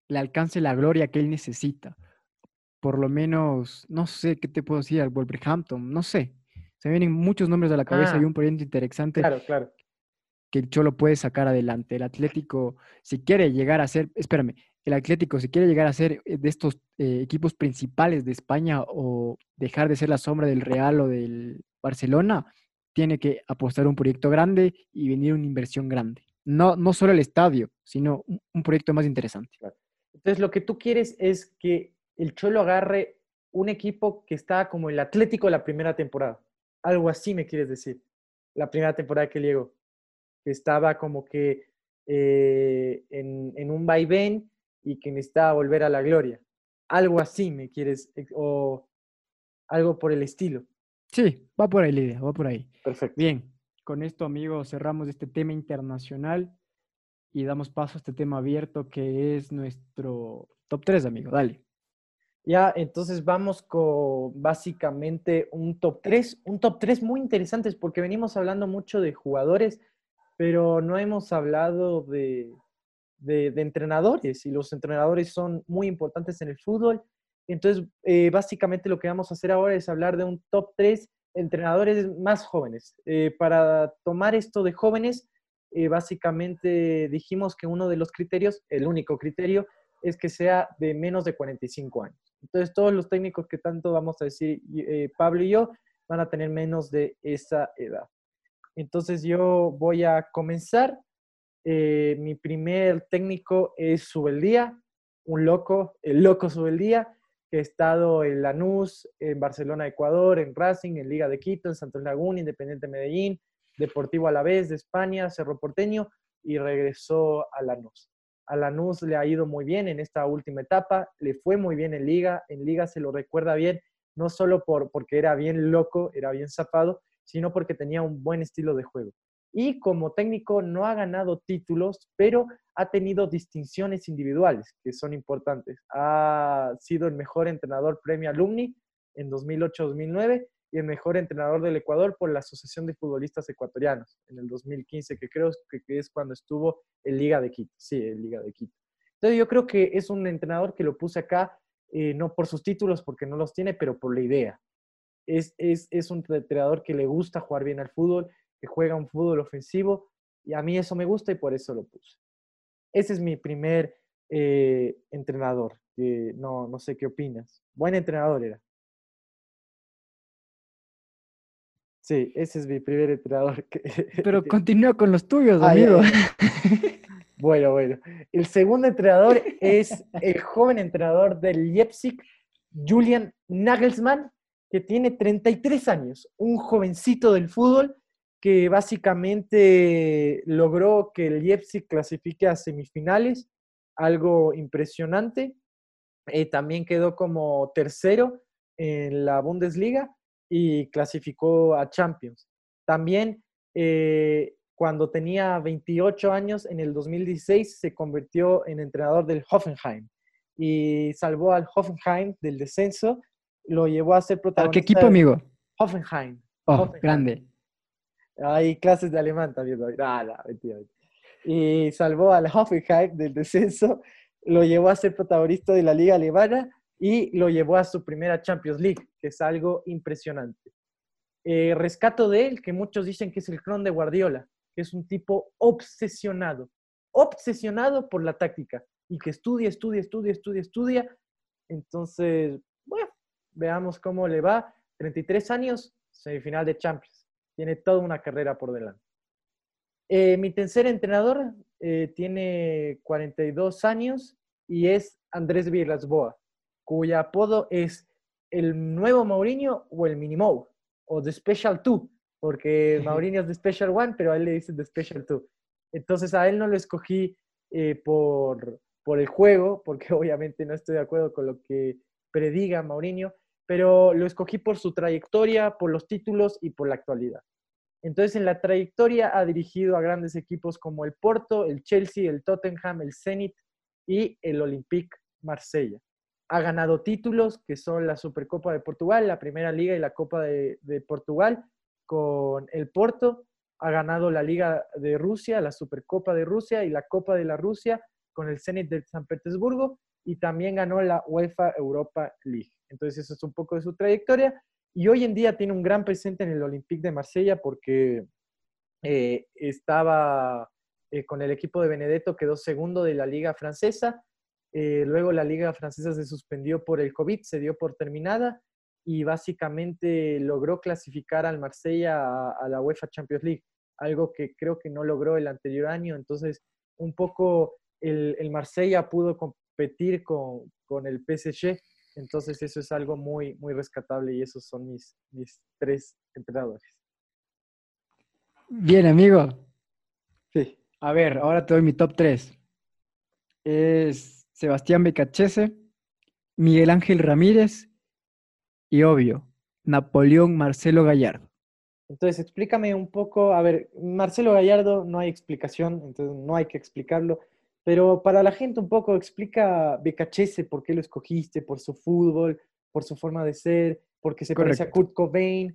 le alcance la gloria que él necesita. Por lo menos, no sé qué te puedo decir, al Wolverhampton, no sé. Se vienen muchos nombres a la cabeza y ah. un proyecto interesante. Claro, claro. Que el Cholo puede sacar adelante. El Atlético, si quiere llegar a ser, espérame, el Atlético, si quiere llegar a ser eh, de estos eh, equipos principales de España o dejar de ser la sombra del Real o del Barcelona, tiene que apostar un proyecto grande y venir una inversión grande. No, no solo el estadio, sino un, proyecto más interesante. Entonces, lo que tú quieres es que el Cholo agarre un equipo que está como el Atlético la primera temporada. Algo así me quieres decir. La primera temporada que llegó. Estaba como que eh, en, en un vaivén y que necesitaba volver a la gloria. Algo así me quieres, o algo por el estilo. Sí, va por ahí la idea, va por ahí. Perfecto. Bien, con esto, amigos, cerramos este tema internacional y damos paso a este tema abierto que es nuestro top 3, amigo. Dale. Ya, entonces vamos con básicamente un top 3, un top 3 muy interesantes porque venimos hablando mucho de jugadores, pero no hemos hablado de, de, entrenadores y los entrenadores son muy importantes en el fútbol. Entonces, eh, básicamente lo que vamos a hacer ahora es hablar de un top 3 entrenadores más jóvenes. Eh, para tomar esto de jóvenes, eh, básicamente dijimos que uno de los criterios, el único criterio, es que sea de menos de 45 años. Entonces, todos los técnicos que tanto vamos a decir Pablo y yo van a tener menos de esa edad. Entonces yo voy a comenzar. Eh, mi primer técnico es Subeldía, un loco, el loco Subeldía, que ha estado en Lanús, en Barcelona, Ecuador, en Racing, en Liga de Quito, en Santos Laguna, Independiente Medellín, Deportivo Alavés de España, Cerro Porteño y regresó a Lanús. A Lanús le ha ido muy bien en esta última etapa, le fue muy bien en Liga, en Liga se lo recuerda bien, no solo por, porque era bien loco, era bien zapado, sino porque tenía un buen estilo de juego. Y como técnico no ha ganado títulos, pero ha tenido distinciones individuales que son importantes. Ha sido el mejor entrenador premio Alumni en 2008-2009 y el mejor entrenador del Ecuador por la Asociación de Futbolistas Ecuatorianos en el 2015, que creo que es cuando estuvo en Liga de Quito. Sí, en Liga de Quito. Entonces yo creo que es un entrenador que lo puse acá, eh, no por sus títulos, porque no los tiene, pero por la idea. Es, es, es un entrenador que le gusta jugar bien al fútbol, que juega un fútbol ofensivo, y a mí eso me gusta y por eso lo puse. Ese es mi primer eh, entrenador, que no, no sé qué opinas. Buen entrenador era. Sí, ese es mi primer entrenador. Pero continúa con los tuyos, amigo. bueno, bueno. El segundo entrenador es el joven entrenador del Leipzig, Julian Nagelsmann, que tiene 33 años, un jovencito del fútbol que básicamente logró que el Leipzig clasifique a semifinales, algo impresionante. Eh, también quedó como tercero en la Bundesliga y clasificó a Champions. También eh, cuando tenía 28 años, en el 2016, se convirtió en entrenador del Hoffenheim y salvó al Hoffenheim del descenso. Lo llevó a ser protagonista. qué equipo, amigo? Hoffenheim. Oh, grande. Hay clases de alemán también. Y salvó al Hoffenheim del descenso, lo llevó a ser protagonista de la Liga Alemana y lo llevó a su primera Champions League, que es algo impresionante. Eh, rescato de él, que muchos dicen que es el clon de Guardiola, que es un tipo obsesionado, obsesionado por la táctica y que estudia, estudia, estudia, estudia, estudia. Entonces, bueno, veamos cómo le va. 33 años, semifinal de Champions. Tiene toda una carrera por delante. Eh, mi tercer entrenador eh, tiene 42 años y es Andrés Villas-Boas cuyo apodo es el nuevo Mourinho o el Minimo, o The Special 2, porque Mourinho es The Special One, pero a él le dicen The Special 2. Entonces a él no lo escogí eh, por, por el juego, porque obviamente no estoy de acuerdo con lo que prediga Mourinho, pero lo escogí por su trayectoria, por los títulos y por la actualidad. Entonces, en la trayectoria ha dirigido a grandes equipos como el Porto, el Chelsea, el Tottenham, el Zenit y el Olympique Marsella ha ganado títulos que son la Supercopa de Portugal, la Primera Liga y la Copa de, Portugal con el Porto. Ha ganado la Liga de Rusia, la Supercopa de Rusia y la Copa de la Rusia con el Zenit de San Petersburgo y también ganó la UEFA Europa League. Entonces eso es un poco de su trayectoria y hoy en día tiene un gran presente en el Olympique de Marsella porque eh, estaba eh, con el equipo de Benedetto, quedó segundo de la liga francesa eh, luego la liga francesa se suspendió por el COVID, se dio por terminada y básicamente logró clasificar al Marsella a, la UEFA Champions League, algo que creo que no logró el anterior año. Entonces, un poco el, el Marsella pudo competir con, con, el PSG. Entonces, eso es algo muy, muy rescatable y esos son mis, mis tres entrenadores. Bien, amigo. Sí. A ver, ahora te doy mi top 3. Es Sebastián Becachese, Miguel Ángel Ramírez y obvio, Napoleón Marcelo Gallardo. Entonces, explícame un poco, a ver, Marcelo Gallardo no hay explicación, entonces no hay que explicarlo, pero para la gente un poco explica Becachese por qué lo escogiste, por su fútbol, por su forma de ser, porque se parece a Kurt Cobain,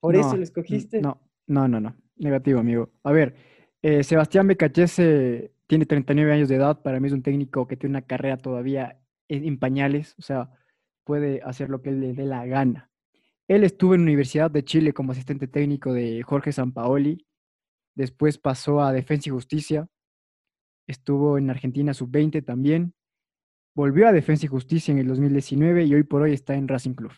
por eso lo escogiste. No, no, no, no, negativo, amigo. A ver, eh, Sebastián Becachese tiene 39 años de edad, para mí es un técnico que tiene una carrera todavía en, pañales, o sea, puede hacer lo que le dé la gana. Él estuvo en la Universidad de Chile como asistente técnico de Jorge Sampaoli, después pasó a Defensa y Justicia, estuvo en Argentina sub-20 también, volvió a Defensa y Justicia en el 2019 y hoy por hoy está en Racing Club.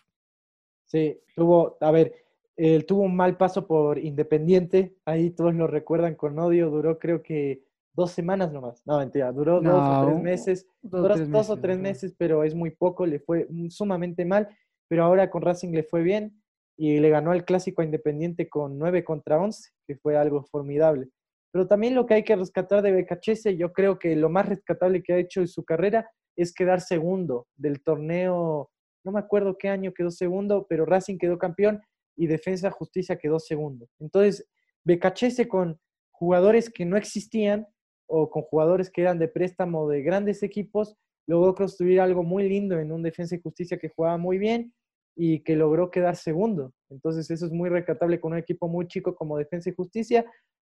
Sí, tuvo, a ver, Él tuvo un mal paso por Independiente, ahí todos lo recuerdan con odio, duró creo que dos semanas nomás. No, mentira, duró dos o tres meses. Dos, duró tres dos o tres meses, pero es muy poco, le fue sumamente mal. Pero ahora con Racing le fue bien y le ganó el clásico a Independiente con 9 contra 11, que fue algo formidable. Pero también lo que hay que rescatar de Becachese, yo creo que lo más rescatable que ha hecho en su carrera es quedar segundo del torneo, no me acuerdo qué año quedó segundo, pero Racing quedó campeón y Defensa Justicia quedó segundo. Entonces, Becachese con jugadores que no existían o con jugadores que eran de préstamo de grandes equipos, logró construir algo muy lindo en un Defensa y Justicia que jugaba muy bien y que logró quedar segundo. Entonces eso es muy recatable con un equipo muy chico como Defensa y Justicia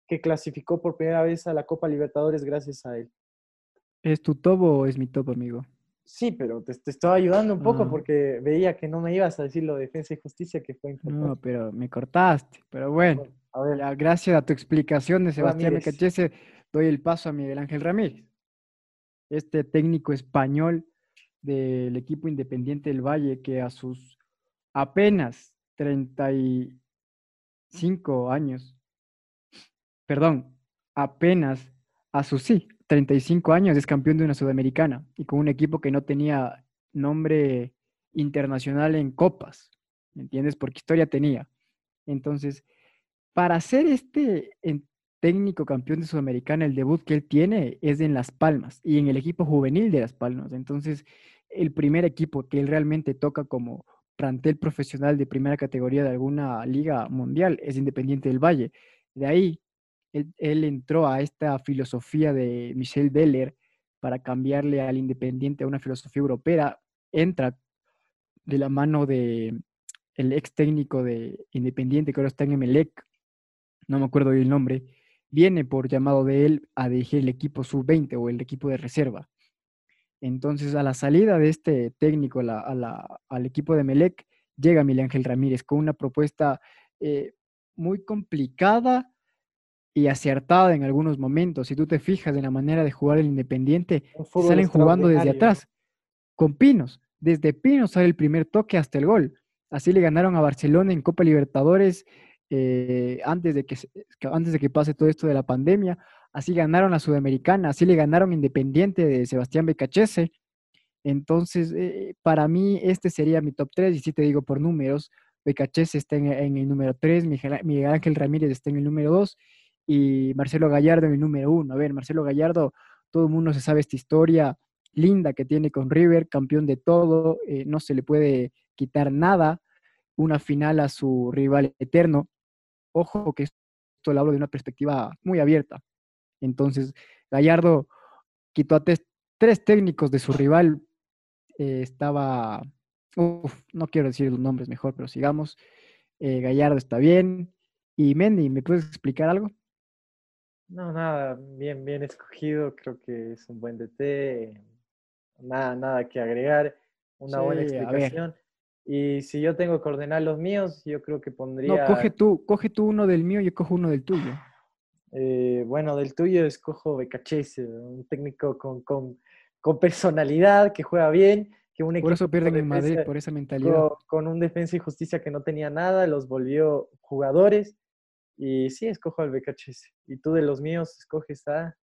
que clasificó por primera vez a la Copa Libertadores gracias a él. ¿Es tu tobo o es mi topo, amigo? Sí, pero te, estaba ayudando un poco ah. porque veía que no me ibas a decir lo de Defensa y Justicia, que fue importante. No, pero me cortaste. Pero bueno, a ver. gracias a tu explicación de Sebastián Mecachese, doy el paso a Miguel Ángel Ramírez. Este técnico español del equipo independiente del Valle que a sus apenas 35 años, perdón, apenas a sus sí, 35 años es campeón de una sudamericana y con un equipo que no tenía nombre internacional en copas, ¿me entiendes? Porque historia tenía. Entonces, para ser este técnico campeón de Sudamericana, el debut que él tiene es en Las Palmas y en el equipo juvenil de Las Palmas. Entonces, el primer equipo que él realmente toca como plantel profesional de primera categoría de alguna liga mundial es Independiente del Valle. De ahí, él, entró a esta filosofía de Michel Deller para cambiarle al Independiente a una filosofía europea. Entra de la mano de el ex técnico de Independiente, que ahora está en Emelec, no me acuerdo el nombre, viene por llamado de él a dirigir el equipo sub-20 o el equipo de reserva. Entonces, a la salida de este técnico al equipo de Melec, llega Miguel Ángel Ramírez con una propuesta eh, muy complicada y acertada en algunos momentos. Si tú te fijas en la manera de jugar el Independiente, salen jugando desde atrás, con Pinos. Desde Pinos sale el primer toque hasta el gol. Así le ganaron a Barcelona en Copa Libertadores eh, antes, de que, antes de que pase todo esto de la pandemia. Así ganaron la Sudamericana, así le ganaron Independiente de Sebastián Becachese. Entonces, eh, para mí, este sería mi top 3, y si te digo por números, Becachese está en, el número 3, Miguel, Ángel Ramírez está en el número 2 y Marcelo Gallardo en el número 1. A ver, Marcelo Gallardo, todo el mundo se sabe esta historia linda que tiene con River, campeón de todo, eh, no se le puede quitar nada, una final a su rival eterno. Ojo que esto lo hablo de una perspectiva muy abierta. Entonces, Gallardo quitó a tres técnicos de su rival. Eh, estaba, no quiero decir los nombres mejor, pero sigamos. Eh, Gallardo está bien. Y Mendy, ¿me puedes explicar algo? No, nada, bien, bien escogido. Creo que es un buen DT. Nada, nada que agregar. Una buena explicación. Y si yo tengo que ordenar los míos, yo creo que pondría. No, coge tú, coge tú uno del mío y yo cojo uno del tuyo. Eh, bueno, del tuyo escojo Becachese, un técnico con, con, personalidad, que juega bien, que un Por eso pierden en Madrid, por esa mentalidad. Con, un defensa y justicia que no tenía nada, los volvió jugadores. Y sí, escojo al Becachese. Y tú de los míos escoges a,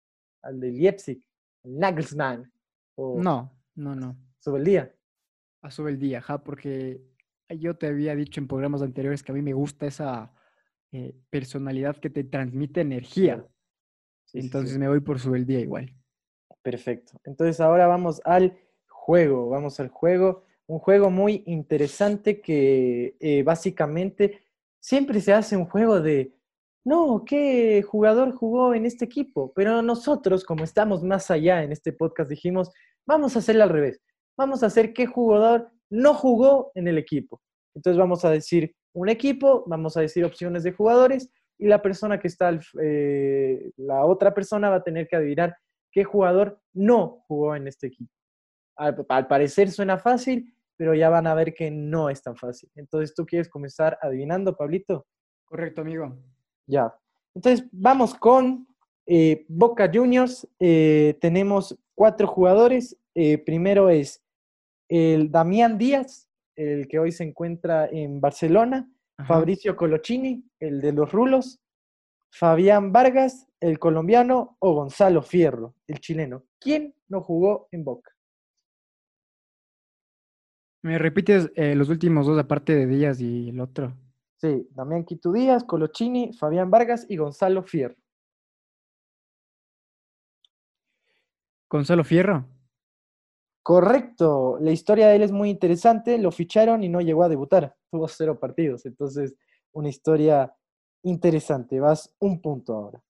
al de Leipzig, Nagelsmann. no, no, no. Sube el día. A sube el día, ja, porque yo te había dicho en programas anteriores que a mí me gusta esa eh, personalidad que te transmite energía. Entonces me voy por su el día igual. Perfecto. Entonces ahora vamos al juego, vamos al juego. Un juego muy interesante que eh, básicamente siempre se hace un juego de, no, ¿qué jugador jugó en este equipo? Pero nosotros, como estamos más allá en este podcast, dijimos, vamos a hacerlo al revés. Vamos a hacer qué jugador no jugó en el equipo. Entonces vamos a decir un equipo, vamos a decir opciones de jugadores y la persona que está, eh, la otra persona va a tener que adivinar qué jugador no jugó en este equipo. Al, parecer suena fácil, pero ya van a ver que no es tan fácil. Entonces, ¿tú quieres comenzar adivinando, Pablito? Correcto, amigo. Ya. Entonces, vamos con eh, Boca Juniors. Eh, tenemos cuatro jugadores. primero es el Damián Díaz, el que hoy se encuentra en Barcelona. Ajá. Fabricio Colochini, el de los rulos, Fabián Vargas, el colombiano, o Gonzalo Fierro, el chileno. ¿Quién no jugó en Boca? ¿Me repites eh, los últimos dos aparte de Díaz y el otro? Sí, Damián Quito Díaz, Colochini, Fabián Vargas y Gonzalo Fierro. Gonzalo Fierro. Correcto, la historia de él es muy interesante, lo ficharon y no llegó a debutar, tuvo cero partidos, entonces una historia interesante, vas un punto ahora.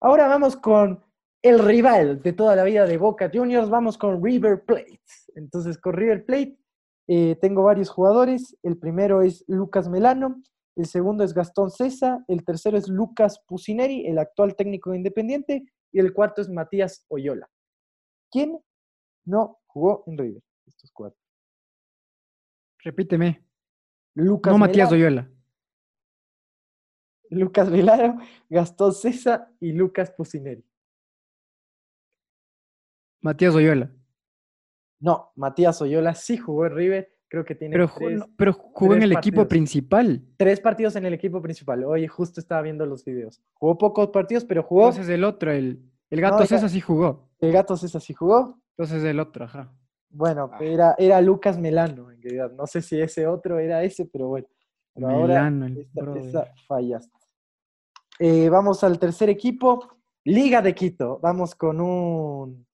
Ahora vamos con el rival de toda la vida de Boca Juniors, vamos con River Plate. Entonces con River Plate eh, tengo varios jugadores, el primero es Lucas Melano, el segundo es Gastón César, el tercero es Lucas Pusineri, el actual técnico de Independiente, y el cuarto es Matías Oyola. ¿Quién no jugó en River? Estos cuatro. Repíteme. Lucas no Matías Oyola. Lucas Velaro, Gastón César y Lucas Pusineri. Matías Oyola. No, Matías Oyola sí jugó en River, creo que tiene Pero, tres, no, pero jugó en el equipo principal. tres partidos en el equipo principal. Oye, justo estaba viendo los videos. Jugó pocos partidos, pero jugó. Entonces el otro, el, el gato ya- César sí jugó. El gato César sí jugó. Entonces el otro, ajá. Bueno, Ah. era, era Lucas Melano, en realidad. No sé si ese otro era ese, pero bueno. Pero ahora esa, brother. esa fallaste. Eh, vamos al tercer equipo, Liga de Quito. Vamos con un,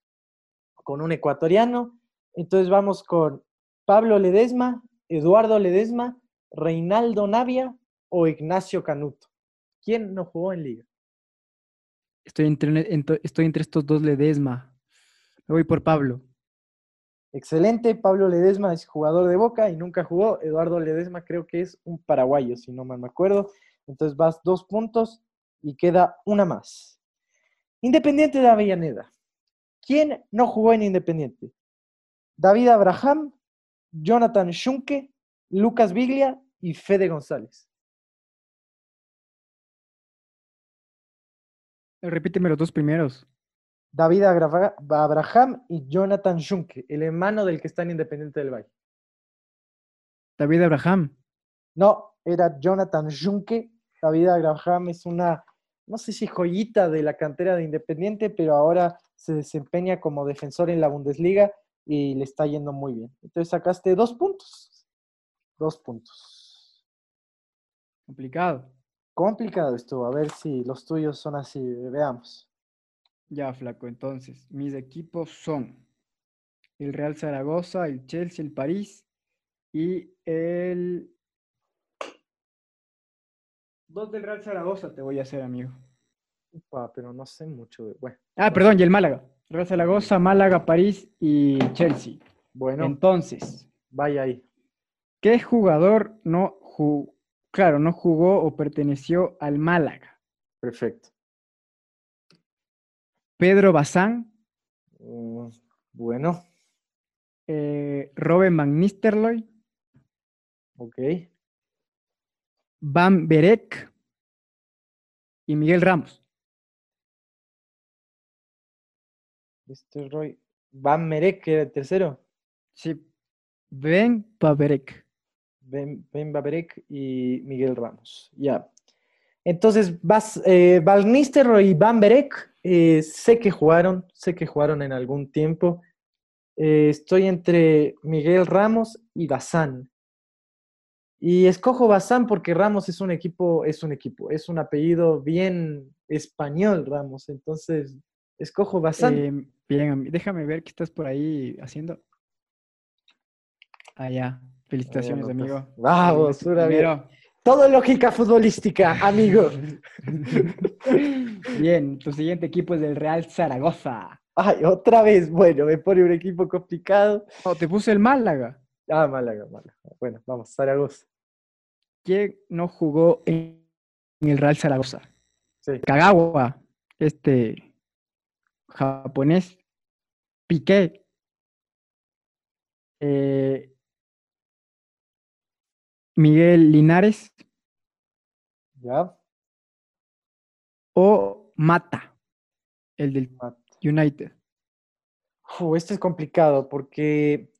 con un ecuatoriano. Entonces vamos con Pablo Ledesma, Eduardo Ledesma, Reinaldo Navia o Ignacio Canuto. ¿Quién no jugó en Liga? Estoy entre, estoy entre estos dos Ledesma. Me voy por Pablo. Excelente, Pablo Ledesma es jugador de Boca y nunca jugó. Eduardo Ledesma creo que es un paraguayo, si no mal me acuerdo. Entonces vas dos puntos y queda una más. Independiente de Avellaneda. ¿Quién no jugó en Independiente? David Abraham, Jonathan Schunke, Lucas Biglia y Fede González. Repíteme los dos primeros. David Abraham y Jonathan Schunke, el hermano del que está en Independiente del Valle. David Abraham. No, era Jonathan Junke. David Abraham es una, no sé si joyita de la cantera de Independiente, pero ahora se desempeña como defensor en la Bundesliga y le está yendo muy bien. Entonces sacaste dos puntos. Dos puntos. Complicado. Complicado estuvo. A ver si los tuyos son así. Veamos. Ya, flaco. Entonces, mis equipos son el Real Zaragoza, el Chelsea, el París y el... Dos del Real Zaragoza te voy a hacer, amigo. Pero no sé mucho de. Bueno, Ah, perdón, y el Málaga. Real Zaragoza, Málaga, París y Chelsea. bueno Entonces, vaya ahí. ¿qué jugador no jugó? Claro, no jugó o perteneció al Málaga. Perfecto. Pedro Bazán, Mm, bueno, eh, Robin Van Nistelrooy, ok. Van Berek y Miguel Ramos. Este Roy. Van Merek, que era el tercero. Sí. Ben Baberek. Ben, Ben Baberek y Miguel Ramos. Ya. Entonces, vas, eh, Van Nistelrooy y Van Berek, eh, sé que jugaron, sé que jugaron en algún tiempo. Eh, estoy entre Miguel Ramos y Bazán. Y escojo Bazán porque Ramos es un equipo, es un equipo, es un apellido bien español, Ramos. Entonces, escojo Bazán. Eh, bien, déjame ver qué estás por ahí haciendo. Ah, ya. Felicitaciones, pues, amigo. vamos, primero. Todo lógica futbolística, amigo. Bien, tu siguiente equipo es del Real Zaragoza. Ay, otra vez. Bueno, me pone un equipo complicado. Oh, te puse el Málaga. Ah, Málaga, Málaga. Bueno, vamos, Zaragoza. ¿Quién no jugó en, en el Real Zaragoza? Sí. Kagawa, este japonés, Piqué, eh, Miguel Linares ¿Ya? o Mata, el del. United. Uf, este es complicado porque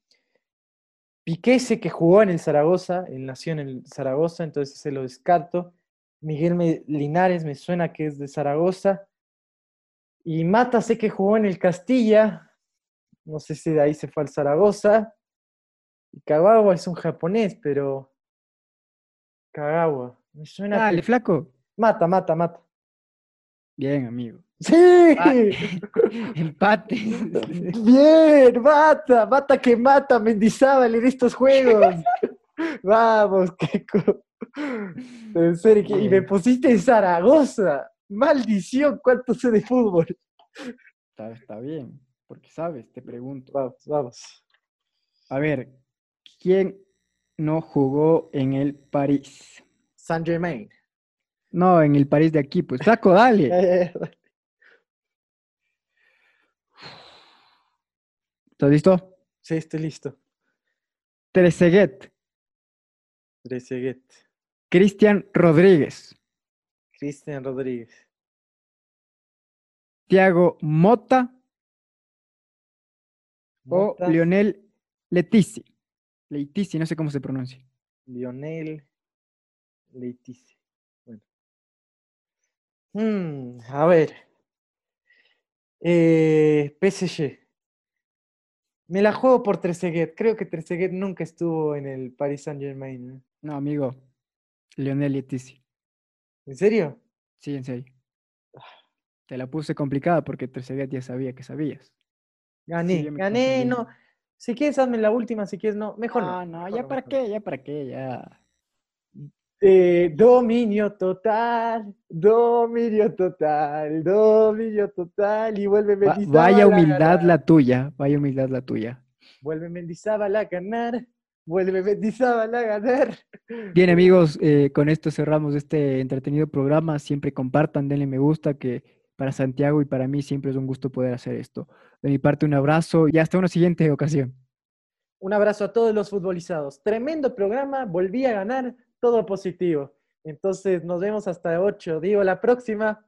Piqué sé que jugó en el Zaragoza, él nació en el Zaragoza, entonces se lo descarto. Miguel Linares me suena que es de Zaragoza. Y Mata sé que jugó en el Castilla, no sé si de ahí se fue al Zaragoza. Y Kagawa es un japonés, pero. Kagawa. Me suena. Dale, flaco. Mata, mata, mata. Bien, amigo. ¡Sí! Empate. Bien, mata, mata que mata, Mendizábal en estos juegos. Vamos, Keiko. En serio, y me pusiste en Zaragoza. Maldición, cuánto sé de fútbol. Está, está bien, porque sabes, te pregunto. Vamos, vamos. A ver, ¿quién no jugó en el París? Saint Germain. No, en el París de aquí, pues. Flaco, dale. ¿Estás listo? Sí, estoy listo. Trezeguet. Trezeguet. Cristian Rodríguez. Cristian Rodríguez. Tiago Mota. Mota. O Lionel Letici. Letici, no sé cómo se pronuncia. Lionel Letici. Bueno. Mm, a ver. Eh, PSG. Me la juego por Trezeguet. Creo que Trezeguet nunca estuvo en el Paris Saint Germain. ¿eh? No, amigo. Lionel Letici. ¿En serio? Sí, en serio. Te la puse complicada porque Trezeguet ya sabía que sabías. Gané, Sí, gané, no. Si quieres, hazme la última, si quieres, no. Mejor Ah, no. no, ya no, para mejor no. qué, ya para qué, ya. Eh, dominio total, dominio total, dominio total. Y vuelve Va- Mendizábal vaya humildad ganar. la tuya, vaya humildad la tuya. Vuelve Mendizábal a ganar. Vuelve Mendizábal a ganar. Bien amigos, eh, con esto cerramos este entretenido programa. Siempre compartan, denle me gusta, que para Santiago y para mí siempre es un gusto poder hacer esto. De mi parte un abrazo y hasta una siguiente ocasión. Un abrazo a todos los futbolizados. Tremendo programa, volví a ganar, todo positivo. Entonces nos vemos hasta 8. Digo, la próxima.